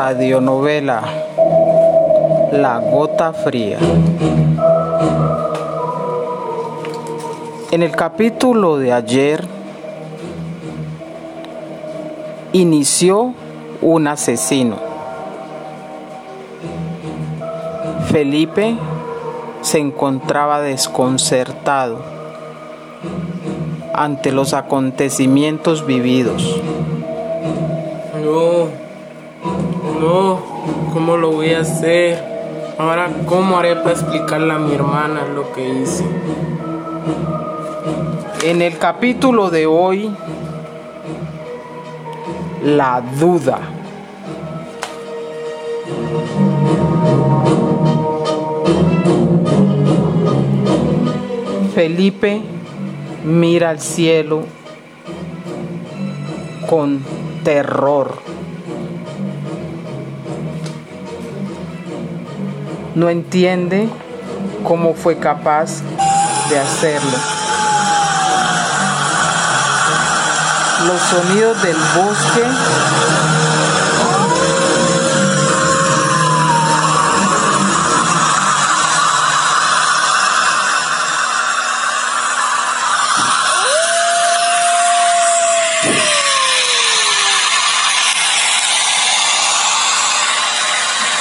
radionovela La Gota Fría. En el capítulo de ayer inició un asesino. Felipe se encontraba desconcertado ante los acontecimientos vividos. No, no, ¿cómo lo voy a hacer? Ahora, ¿cómo haré para explicarle a mi hermana lo que hice? En el capítulo de hoy, la duda. Felipe mira al cielo con terror. No entiende cómo fue capaz de hacerlo. Los sonidos del bosque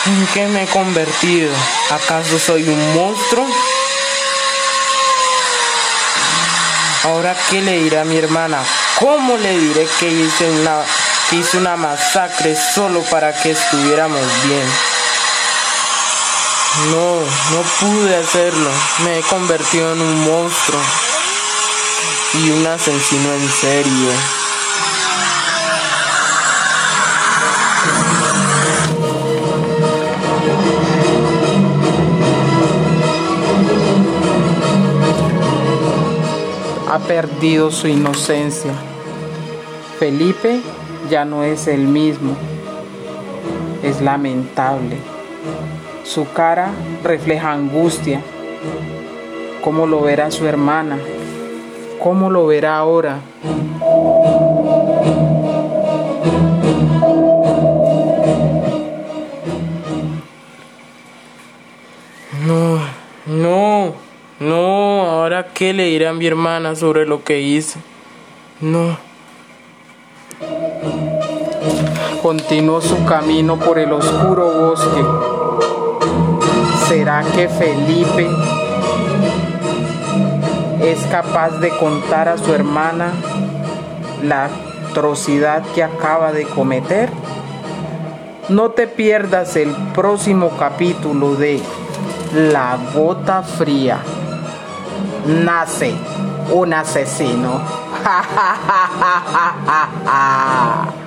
¿En qué me he convertido? ¿Acaso soy un monstruo? Ahora, ¿qué le diré a mi hermana? ¿Cómo le diré que hice una, que hice una masacre solo para que estuviéramos bien? No, no pude hacerlo. Me he convertido en un monstruo y un asesino en serie. Ha perdido su inocencia. Felipe ya no es el mismo. Es lamentable. Su cara refleja angustia. ¿Cómo lo verá su hermana? ¿Cómo lo verá ahora? Qué le diré a mi hermana sobre lo que hice. No. Continuó su camino por el oscuro bosque. ¿Será que Felipe es capaz de contar a su hermana la atrocidad que acaba de cometer? No te pierdas el próximo capítulo de La Gota Fría. Nace un asesino.